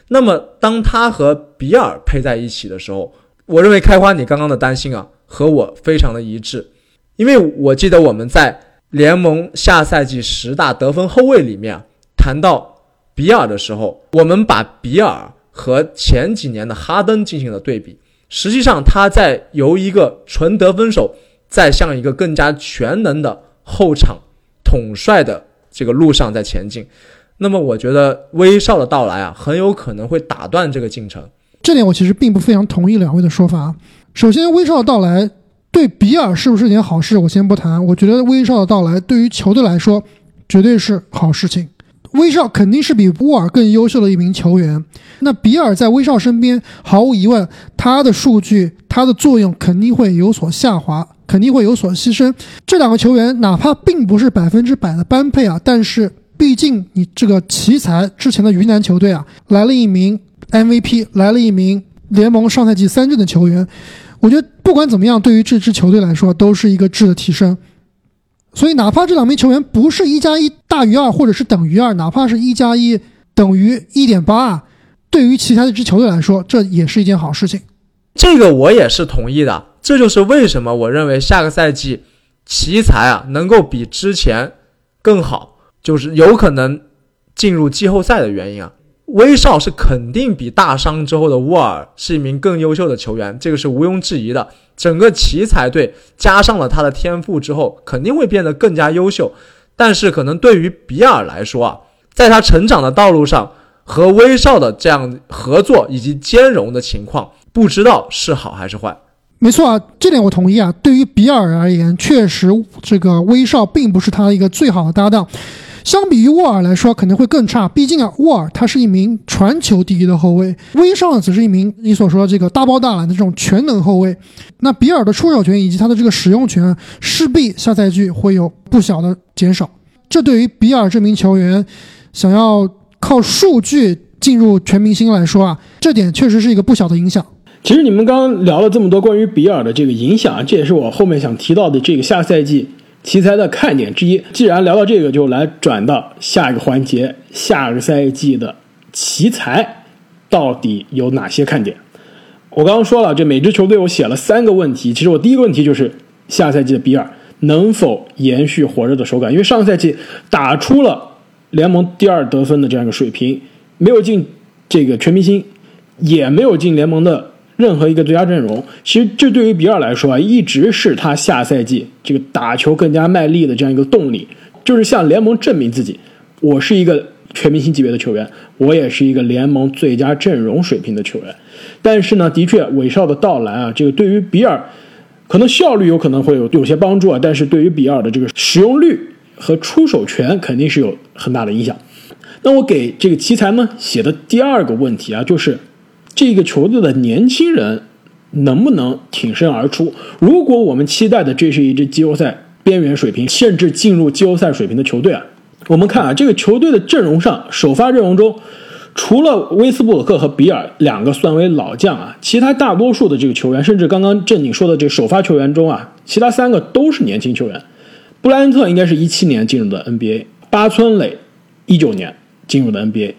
那么，当他和比尔配在一起的时候，我认为开花你刚刚的担心啊，和我非常的一致，因为我记得我们在联盟下赛季十大得分后卫里面谈到比尔的时候，我们把比尔和前几年的哈登进行了对比，实际上他在由一个纯得分手，在向一个更加全能的后场统帅的这个路上在前进。那么我觉得威少的到来啊，很有可能会打断这个进程。这点我其实并不非常同意两位的说法。首先，威少的到来对比尔是不是一件好事，我先不谈。我觉得威少的到来对于球队来说绝对是好事情。威少肯定是比沃尔更优秀的一名球员。那比尔在威少身边，毫无疑问，他的数据、他的作用肯定会有所下滑，肯定会有所牺牲。这两个球员哪怕并不是百分之百的般配啊，但是毕竟你这个奇才之前的云南球队啊，来了一名 MVP，来了一名联盟上赛季三阵的球员，我觉得不管怎么样，对于这支球队来说都是一个质的提升。所以，哪怕这两名球员不是一加一大于二，或者是等于二，哪怕是一加一等于一点八，对于其他一支球队来说，这也是一件好事情。这个我也是同意的。这就是为什么我认为下个赛季奇才啊能够比之前更好，就是有可能进入季后赛的原因啊。威少是肯定比大伤之后的沃尔是一名更优秀的球员，这个是毋庸置疑的。整个奇才队加上了他的天赋之后，肯定会变得更加优秀。但是，可能对于比尔来说啊，在他成长的道路上和威少的这样合作以及兼容的情况，不知道是好还是坏。没错啊，这点我同意啊。对于比尔而言，确实这个威少并不是他一个最好的搭档。相比于沃尔来说，可能会更差。毕竟啊，沃尔他是一名传球第一的后卫，威少呢只是一名你所说的这个大包大揽的这种全能后卫。那比尔的出手权以及他的这个使用权，势必下赛季会有不小的减少。这对于比尔这名球员想要靠数据进入全明星来说啊，这点确实是一个不小的影响。其实你们刚刚聊了这么多关于比尔的这个影响啊，这也是我后面想提到的这个下赛季。奇才的看点之一。既然聊到这个，就来转到下一个环节：下个赛季的奇才到底有哪些看点？我刚刚说了，这每支球队我写了三个问题。其实我第一个问题就是下赛季的比尔能否延续火热的手感？因为上赛季打出了联盟第二得分的这样一个水平，没有进这个全明星，也没有进联盟的。任何一个最佳阵容，其实这对于比尔来说啊，一直是他下赛季这个打球更加卖力的这样一个动力，就是向联盟证明自己，我是一个全明星级别的球员，我也是一个联盟最佳阵容水平的球员。但是呢，的确，韦少的到来啊，这个对于比尔可能效率有可能会有有些帮助啊，但是对于比尔的这个使用率和出手权肯定是有很大的影响。那我给这个奇才呢写的第二个问题啊，就是。这个球队的年轻人能不能挺身而出？如果我们期待的这是一支季后赛边缘水平，甚至进入季后赛水平的球队啊，我们看啊，这个球队的阵容上，首发阵容中，除了威斯布鲁克和比尔两个算为老将啊，其他大多数的这个球员，甚至刚刚正经说的这首发球员中啊，其他三个都是年轻球员。布莱恩特应该是一七年进入的 NBA，巴村磊一九年进入的 NBA，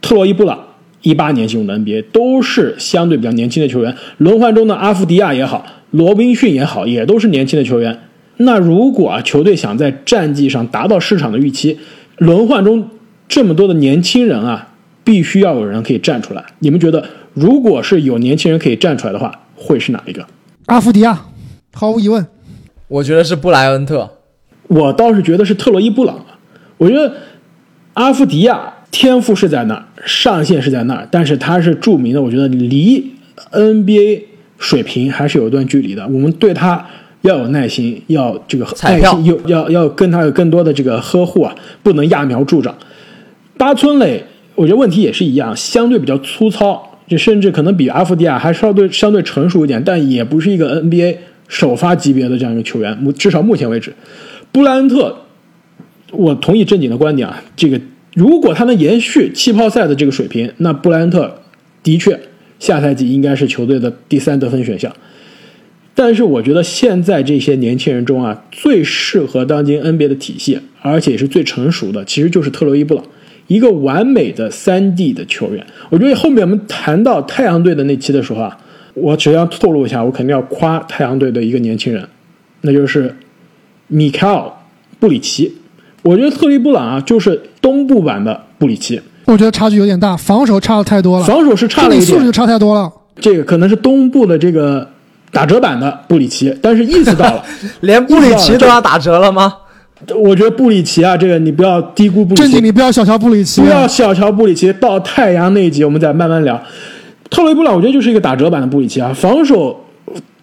特洛伊布朗。一八年进入的 NBA 都是相对比较年轻的球员，轮换中的阿夫迪亚也好，罗宾逊也好，也都是年轻的球员。那如果啊球队想在战绩上达到市场的预期，轮换中这么多的年轻人啊，必须要有人可以站出来。你们觉得，如果是有年轻人可以站出来的话，会是哪一个？阿夫迪亚，毫无疑问。我觉得是布莱恩特。我倒是觉得是特洛伊布朗。我觉得阿夫迪亚。天赋是在那儿，上限是在那儿，但是他是著名的，我觉得离 NBA 水平还是有一段距离的。我们对他要有耐心，要这个耐心，有要要跟他有更多的这个呵护啊，不能揠苗助长。八村垒，我觉得问题也是一样，相对比较粗糙，就甚至可能比阿弗迪亚还稍对相对成熟一点，但也不是一个 NBA 首发级别的这样一个球员。至少目前为止，布莱恩特，我同意正经的观点啊，这个。如果他能延续气泡赛的这个水平，那布莱恩特的确下赛季应该是球队的第三得分选项。但是我觉得现在这些年轻人中啊，最适合当今 NBA 的体系，而且是最成熟的，其实就是特洛伊布朗，一个完美的三 D 的球员。我觉得后面我们谈到太阳队的那期的时候啊，我只要透露一下，我肯定要夸太阳队的一个年轻人，那就是米凯尔布里奇。我觉得特里布朗啊，就是东部版的布里奇。我觉得差距有点大，防守差的太多了。防守是差了一点，素质差太多了。这个可能是东部的这个打折版的布里奇，但是意思到了，连布里奇都要打折了吗？我觉得布里奇啊，这个你不要低估布里奇。正经，你不要小瞧布里奇。不要小瞧布里奇。到太阳那一集，我们再慢慢聊。特雷布朗我觉得就是一个打折版的布里奇啊，防守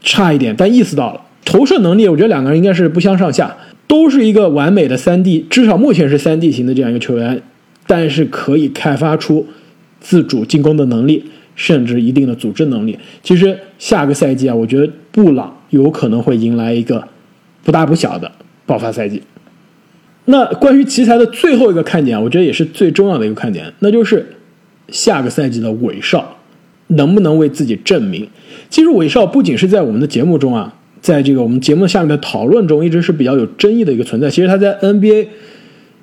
差一点，但意思到了，投射能力我觉得两个人应该是不相上下，都是一个完美的三 D，至少目前是三 D 型的这样一个球员，但是可以开发出自主进攻的能力，甚至一定的组织能力。其实下个赛季啊，我觉得布朗有可能会迎来一个不大不小的爆发赛季。那关于奇才的最后一个看点，我觉得也是最重要的一个看点，那就是下个赛季的韦少能不能为自己证明。其实韦少不仅是在我们的节目中啊，在这个我们节目下面的讨论中，一直是比较有争议的一个存在。其实他在 NBA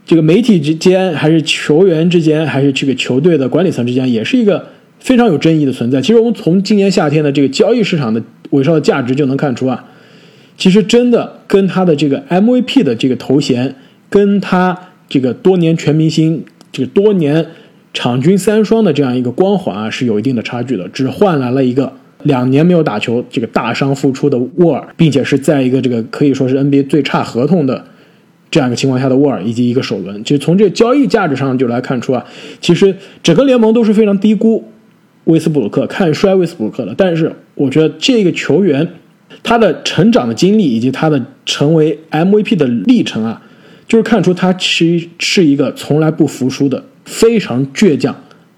这个媒体之间，还是球员之间，还是这个球队的管理层之间，也是一个非常有争议的存在。其实我们从今年夏天的这个交易市场的韦少的价值就能看出啊，其实真的跟他的这个 MVP 的这个头衔。跟他这个多年全明星、这个多年场均三双的这样一个光环啊，是有一定的差距的。只换来了一个两年没有打球、这个大伤复出的沃尔，并且是在一个这个可以说是 NBA 最差合同的这样一个情况下的沃尔，以及一个首轮。其实从这个交易价值上就来看出啊，其实整个联盟都是非常低估威斯布鲁克、看衰威斯布鲁克的。但是我觉得这个球员他的成长的经历以及他的成为 MVP 的历程啊。就是看出他其实是一个从来不服输的、非常倔强、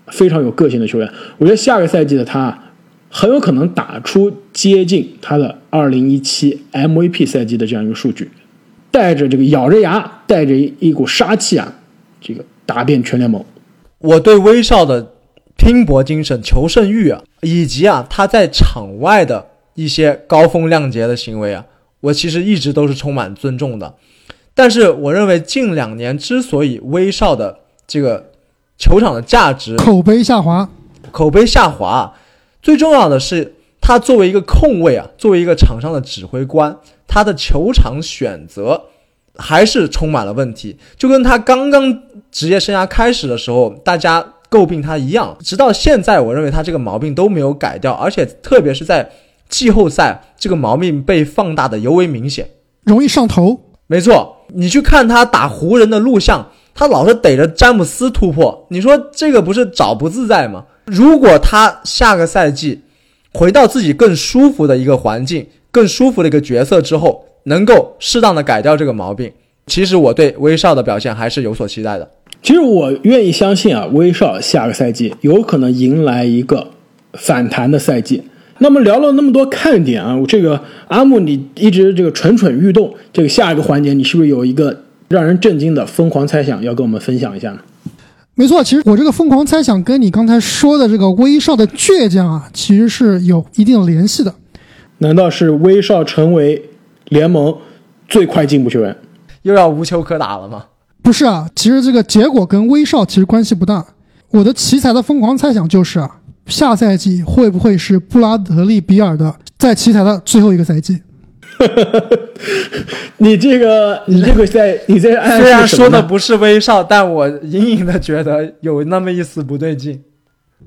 非常有个性的球员。我觉得下个赛季的他啊很有可能打出接近他的2017 MVP 赛季的这样一个数据，带着这个咬着牙、带着一股杀气啊，这个打遍全联盟。我对威少的拼搏精神、求胜欲啊，以及啊他在场外的一些高风亮节的行为啊，我其实一直都是充满尊重的。但是我认为近两年之所以威少的这个球场的价值口碑下滑，口碑下滑，最重要的是他作为一个控卫啊，作为一个场上的指挥官，他的球场选择还是充满了问题，就跟他刚刚职业生涯开始的时候大家诟病他一样，直到现在，我认为他这个毛病都没有改掉，而且特别是在季后赛，这个毛病被放大的尤为明显，容易上头。没错。你去看他打湖人的录像，他老是逮着詹姆斯突破，你说这个不是找不自在吗？如果他下个赛季回到自己更舒服的一个环境、更舒服的一个角色之后，能够适当的改掉这个毛病，其实我对威少的表现还是有所期待的。其实我愿意相信啊，威少下个赛季有可能迎来一个反弹的赛季。那么聊了那么多看点啊，我这个阿木你一直这个蠢蠢欲动，这个下一个环节你是不是有一个让人震惊的疯狂猜想要跟我们分享一下呢？没错，其实我这个疯狂猜想跟你刚才说的这个威少的倔强啊，其实是有一定的联系的。难道是威少成为联盟最快进步球员，又要无球可打了吗？不是啊，其实这个结果跟威少其实关系不大。我的奇才的疯狂猜想就是啊。下赛季会不会是布拉德利·比尔的在奇才的最后一个赛季？你这个，你这个在你在虽然说的不是威少，但我隐隐的觉得有那么一丝不对劲。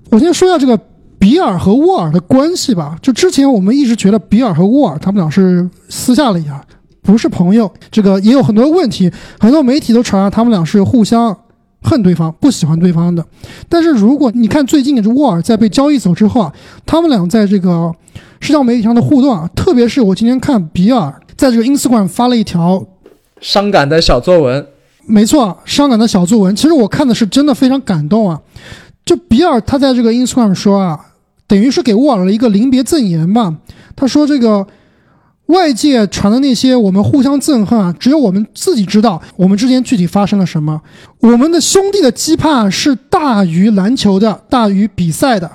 我先说一下这个比尔和沃尔的关系吧。就之前我们一直觉得比尔和沃尔他们俩是私下里啊，不是朋友。这个也有很多问题，很多媒体都传他们俩是互相。恨对方，不喜欢对方的。但是如果你看最近这沃尔在被交易走之后啊，他们俩在这个社交媒体上的互动啊，特别是我今天看比尔在这个 Instagram 发了一条伤感的小作文。没错，伤感的小作文。其实我看的是真的非常感动啊。就比尔他在这个 Instagram 说啊，等于是给沃尔了一个临别赠言吧。他说这个。外界传的那些我们互相憎恨啊，只有我们自己知道我们之间具体发生了什么。我们的兄弟的羁绊是大于篮球的，大于比赛的。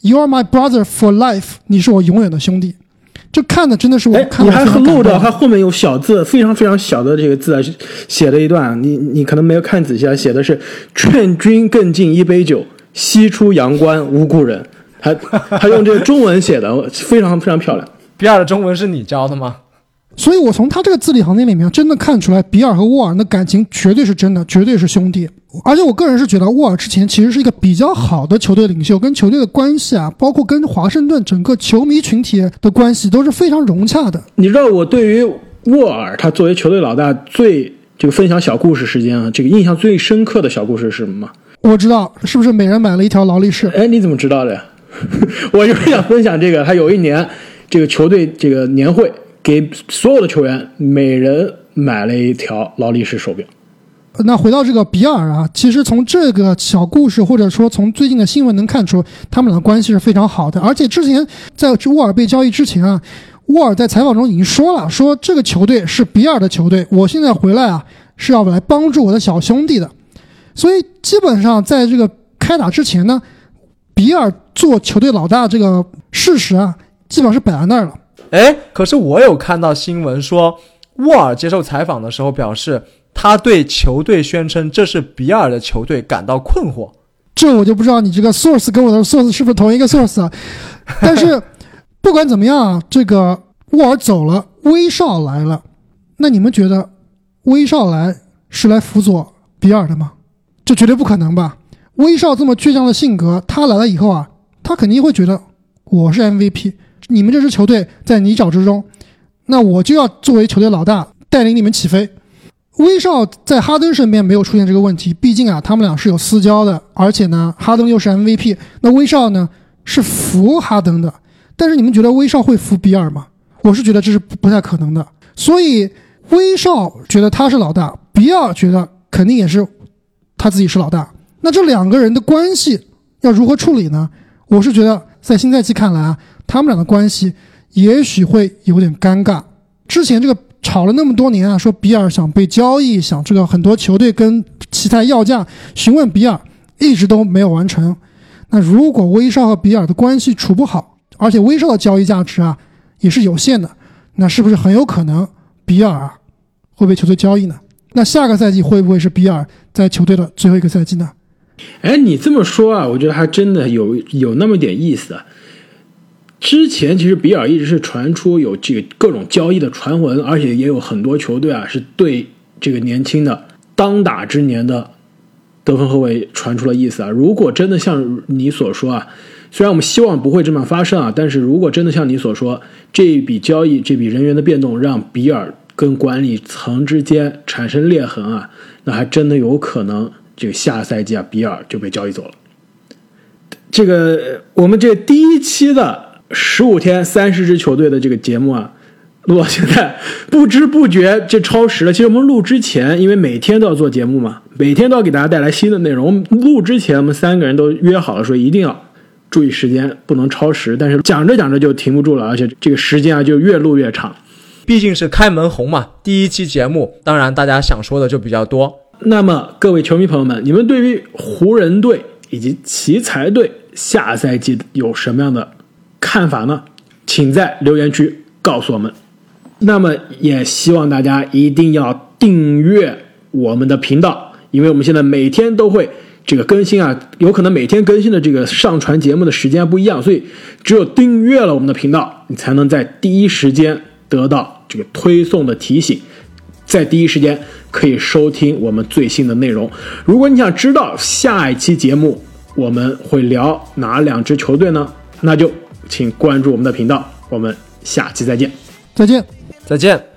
You are my brother for life，你是我永远的兄弟。这看的真的是我看。你还很漏着他后面有小字，非常非常小的这个字啊，写了一段，你你可能没有看仔细啊，写的是“劝君更尽一杯酒，西出阳关无故人”。他他用这个中文写的，非常非常漂亮。比尔的中文是你教的吗？所以，我从他这个字里行间里面真的看出来，比尔和沃尔的感情绝对是真的，绝对是兄弟。而且，我个人是觉得沃尔之前其实是一个比较好的球队领袖，跟球队的关系啊，包括跟华盛顿整个球迷群体的关系都是非常融洽的。你知道我对于沃尔他作为球队老大最这个分享小故事时间啊，这个印象最深刻的小故事是什么吗？我知道，是不是每人买了一条劳力士？哎，你怎么知道的呀？我就是想分享这个，他有一年这个球队这个年会给所有的球员每人买了一条劳力士手表。那回到这个比尔啊，其实从这个小故事，或者说从最近的新闻能看出，他们俩的关系是非常好的。而且之前在沃尔被交易之前啊，沃尔在采访中已经说了，说这个球队是比尔的球队，我现在回来啊是要来帮助我的小兄弟的。所以基本上在这个开打之前呢，比尔做球队老大这个事实啊，基本上是摆在那儿了。哎，可是我有看到新闻说，沃尔接受采访的时候表示。他对球队宣称这是比尔的球队感到困惑，这我就不知道你这个 source 跟我的 source 是不是同一个 source 啊？但是不管怎么样，这个沃尔走了，威少来了，那你们觉得威少来是来辅佐比尔的吗？这绝对不可能吧！威少这么倔强的性格，他来了以后啊，他肯定会觉得我是 MVP，你们这支球队在泥沼之中，那我就要作为球队老大带领你们起飞。威少在哈登身边没有出现这个问题，毕竟啊，他们俩是有私交的，而且呢，哈登又是 MVP，那威少呢是服哈登的。但是你们觉得威少会服比尔吗？我是觉得这是不太可能的。所以威少觉得他是老大，比尔觉得肯定也是他自己是老大。那这两个人的关系要如何处理呢？我是觉得在新赛季看来啊，他们俩的关系也许会有点尴尬。之前这个。吵了那么多年啊，说比尔想被交易，想这个很多球队跟奇才要价询问比尔，一直都没有完成。那如果威少和比尔的关系处不好，而且威少的交易价值啊也是有限的，那是不是很有可能比尔啊会被球队交易呢？那下个赛季会不会是比尔在球队的最后一个赛季呢？哎，你这么说啊，我觉得还真的有有那么点意思啊。之前其实比尔一直是传出有这个各种交易的传闻，而且也有很多球队啊是对这个年轻的当打之年的得分后卫传出了意思啊。如果真的像你所说啊，虽然我们希望不会这么发生啊，但是如果真的像你所说，这一笔交易这笔人员的变动让比尔跟管理层之间产生裂痕啊，那还真的有可能这个下赛季啊比尔就被交易走了。这个我们这第一期的。十五天三十支球队的这个节目啊，录到现在不知不觉就超时了。其实我们录之前，因为每天都要做节目嘛，每天都要给大家带来新的内容。我们录之前，我们三个人都约好了，说一定要注意时间，不能超时。但是讲着讲着就停不住了，而且这个时间啊就越录越长。毕竟是开门红嘛，第一期节目，当然大家想说的就比较多。那么各位球迷朋友们，你们对于湖人队以及奇才队下赛季有什么样的？看法呢？请在留言区告诉我们。那么也希望大家一定要订阅我们的频道，因为我们现在每天都会这个更新啊，有可能每天更新的这个上传节目的时间不一样，所以只有订阅了我们的频道，你才能在第一时间得到这个推送的提醒，在第一时间可以收听我们最新的内容。如果你想知道下一期节目我们会聊哪两支球队呢？那就。请关注我们的频道，我们下期再见，再见，再见。